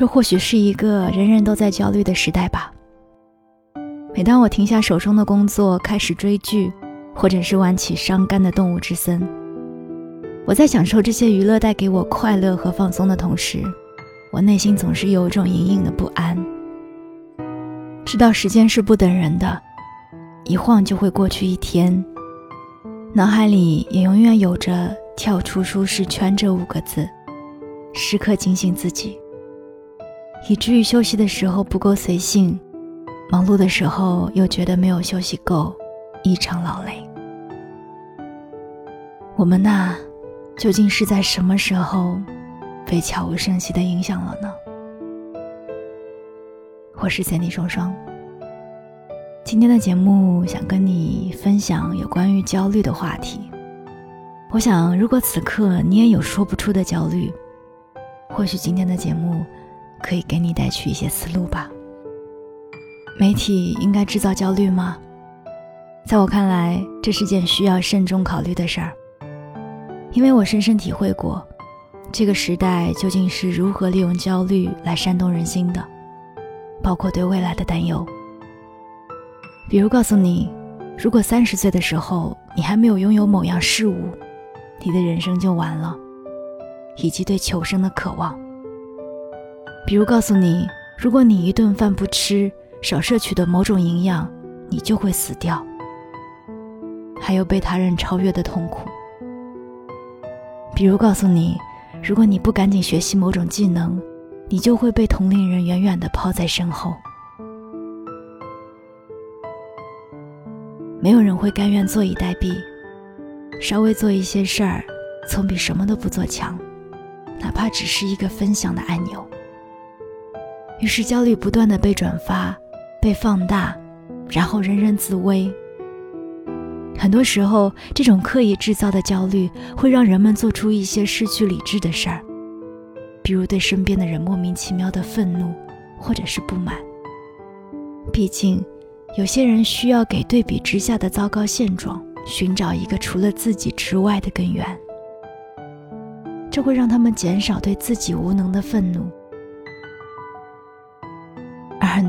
这或许是一个人人都在焦虑的时代吧。每当我停下手中的工作，开始追剧，或者是玩起伤肝的《动物之森》，我在享受这些娱乐带给我快乐和放松的同时，我内心总是有一种隐隐的不安。知道时间是不等人的，一晃就会过去一天，脑海里也永远有着“跳出舒适圈”这五个字，时刻警醒自己，以至于休息的时候不够随性。忙碌的时候，又觉得没有休息够，异常劳累。我们呐，究竟是在什么时候被悄无声息的影响了呢？我是三 D 双双。今天的节目想跟你分享有关于焦虑的话题。我想，如果此刻你也有说不出的焦虑，或许今天的节目可以给你带去一些思路吧。媒体应该制造焦虑吗？在我看来，这是件需要慎重考虑的事儿。因为我深深体会过，这个时代究竟是如何利用焦虑来煽动人心的，包括对未来的担忧。比如告诉你，如果三十岁的时候你还没有拥有某样事物，你的人生就完了，以及对求生的渴望。比如告诉你，如果你一顿饭不吃，少摄取的某种营养，你就会死掉。还有被他人超越的痛苦。比如告诉你，如果你不赶紧学习某种技能，你就会被同龄人远远的抛在身后。没有人会甘愿坐以待毙，稍微做一些事儿，总比什么都不做强，哪怕只是一个分享的按钮。于是焦虑不断的被转发。被放大，然后人人自危。很多时候，这种刻意制造的焦虑会让人们做出一些失去理智的事儿，比如对身边的人莫名其妙的愤怒，或者是不满。毕竟，有些人需要给对比之下的糟糕现状寻找一个除了自己之外的根源，这会让他们减少对自己无能的愤怒。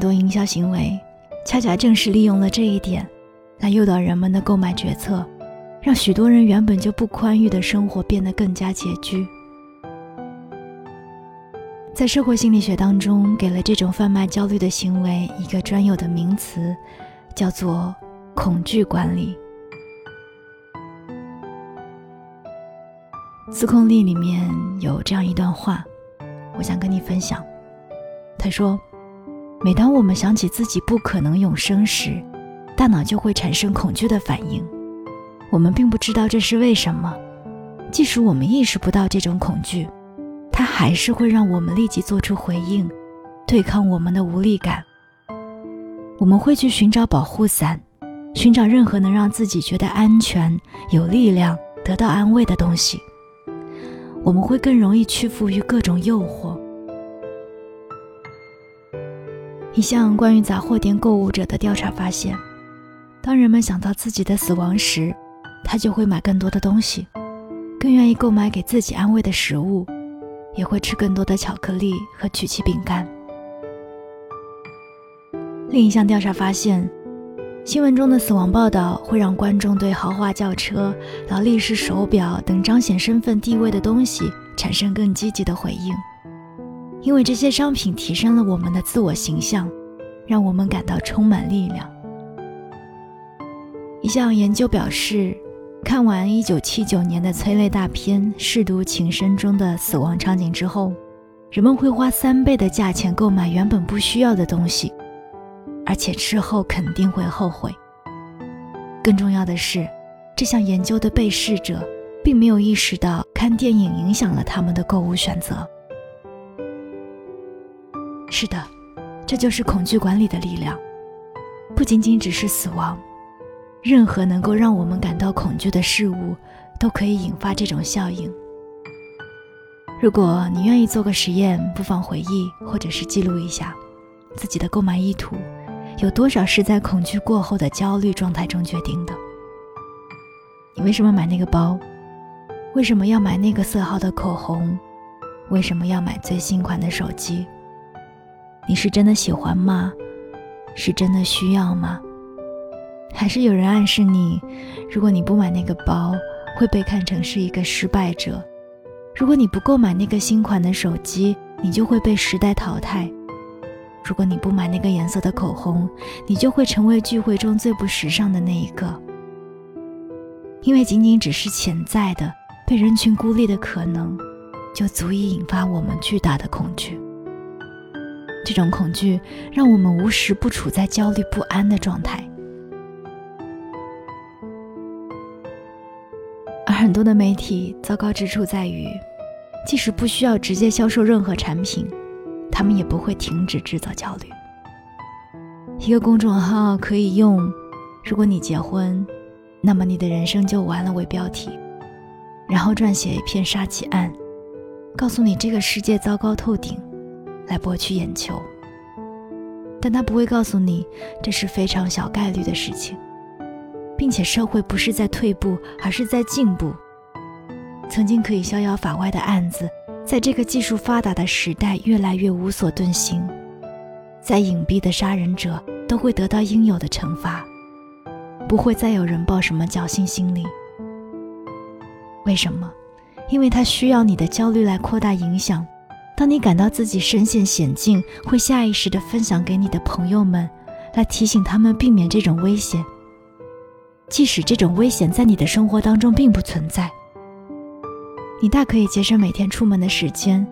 多营销行为，恰恰正是利用了这一点，来诱导人们的购买决策，让许多人原本就不宽裕的生活变得更加拮据。在社会心理学当中，给了这种贩卖焦虑的行为一个专有的名词，叫做恐惧管理。自控力里面有这样一段话，我想跟你分享。他说。每当我们想起自己不可能永生时，大脑就会产生恐惧的反应。我们并不知道这是为什么，即使我们意识不到这种恐惧，它还是会让我们立即做出回应，对抗我们的无力感。我们会去寻找保护伞，寻找任何能让自己觉得安全、有力量、得到安慰的东西。我们会更容易屈服于各种诱惑。一项关于杂货店购物者的调查发现，当人们想到自己的死亡时，他就会买更多的东西，更愿意购买给自己安慰的食物，也会吃更多的巧克力和曲奇饼干。另一项调查发现，新闻中的死亡报道会让观众对豪华轿车、劳力士手表等彰显身份地位的东西产生更积极的回应。因为这些商品提升了我们的自我形象，让我们感到充满力量。一项研究表示，看完1979年的催泪大片《舐犊情深》中的死亡场景之后，人们会花三倍的价钱购买原本不需要的东西，而且事后肯定会后悔。更重要的是，这项研究的被试者并没有意识到看电影影响了他们的购物选择。是的，这就是恐惧管理的力量。不仅仅只是死亡，任何能够让我们感到恐惧的事物，都可以引发这种效应。如果你愿意做个实验，不妨回忆或者是记录一下自己的购买意图，有多少是在恐惧过后的焦虑状态中决定的？你为什么买那个包？为什么要买那个色号的口红？为什么要买最新款的手机？你是真的喜欢吗？是真的需要吗？还是有人暗示你，如果你不买那个包，会被看成是一个失败者；如果你不购买那个新款的手机，你就会被时代淘汰；如果你不买那个颜色的口红，你就会成为聚会中最不时尚的那一个。因为仅仅只是潜在的被人群孤立的可能，就足以引发我们巨大的恐惧。这种恐惧让我们无时不处在焦虑不安的状态。而很多的媒体糟糕之处在于，即使不需要直接销售任何产品，他们也不会停止制造焦虑。一个公众号可以用“如果你结婚，那么你的人生就完了”为标题，然后撰写一篇杀妻案，告诉你这个世界糟糕透顶，来博取眼球。但他不会告诉你，这是非常小概率的事情。并且社会不是在退步，而是在进步。曾经可以逍遥法外的案子，在这个技术发达的时代，越来越无所遁形。再隐蔽的杀人者都会得到应有的惩罚，不会再有人抱什么侥幸心理。为什么？因为他需要你的焦虑来扩大影响。当你感到自己身陷险境，会下意识地分享给你的朋友们，来提醒他们避免这种危险。即使这种危险在你的生活当中并不存在，你大可以节省每天出门的时间，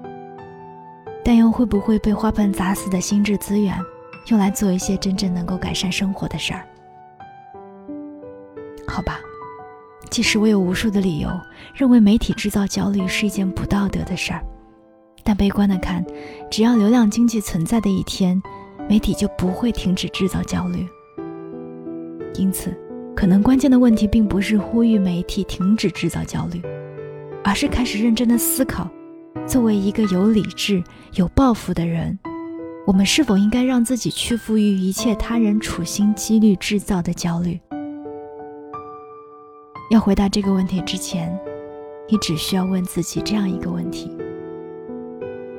但又会不会被花盆砸死的心智资源，用来做一些真正能够改善生活的事儿？好吧，即使我有无数的理由认为媒体制造焦虑是一件不道德的事儿，但悲观的看，只要流量经济存在的一天，媒体就不会停止制造焦虑。因此。可能关键的问题并不是呼吁媒体停止制造焦虑，而是开始认真的思考：作为一个有理智、有抱负的人，我们是否应该让自己屈服于一切他人处心积虑制造的焦虑？要回答这个问题之前，你只需要问自己这样一个问题：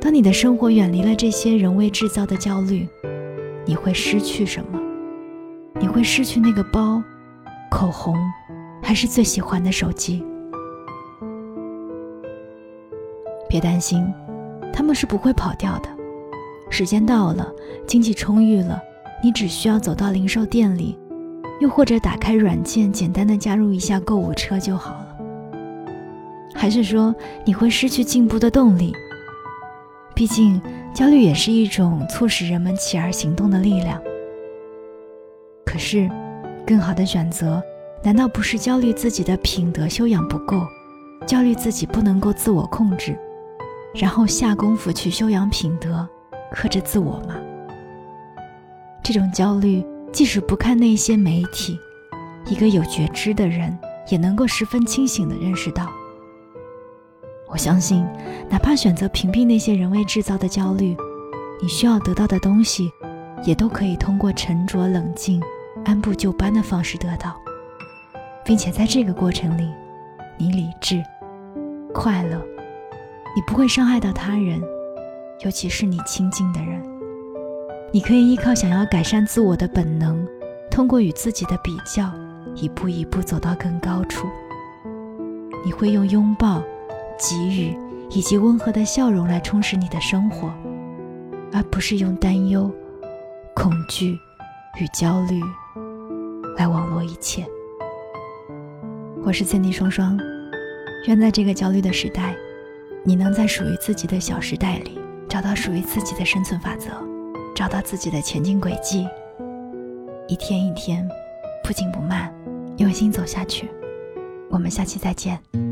当你的生活远离了这些人为制造的焦虑，你会失去什么？你会失去那个包？口红，还是最喜欢的手机。别担心，他们是不会跑掉的。时间到了，经济充裕了，你只需要走到零售店里，又或者打开软件，简单的加入一下购物车就好了。还是说你会失去进步的动力？毕竟，焦虑也是一种促使人们起而行动的力量。可是。更好的选择，难道不是焦虑自己的品德修养不够，焦虑自己不能够自我控制，然后下功夫去修养品德，克制自我吗？这种焦虑，即使不看那些媒体，一个有觉知的人也能够十分清醒地认识到。我相信，哪怕选择屏蔽那些人为制造的焦虑，你需要得到的东西，也都可以通过沉着冷静。按部就班的方式得到，并且在这个过程里，你理智、快乐，你不会伤害到他人，尤其是你亲近的人。你可以依靠想要改善自我的本能，通过与自己的比较，一步一步走到更高处。你会用拥抱、给予以及温和的笑容来充实你的生活，而不是用担忧、恐惧与焦虑。来网络一切。我是千里双双，愿在这个焦虑的时代，你能在属于自己的小时代里，找到属于自己的生存法则，找到自己的前进轨迹，一天一天，不紧不慢，用心走下去。我们下期再见。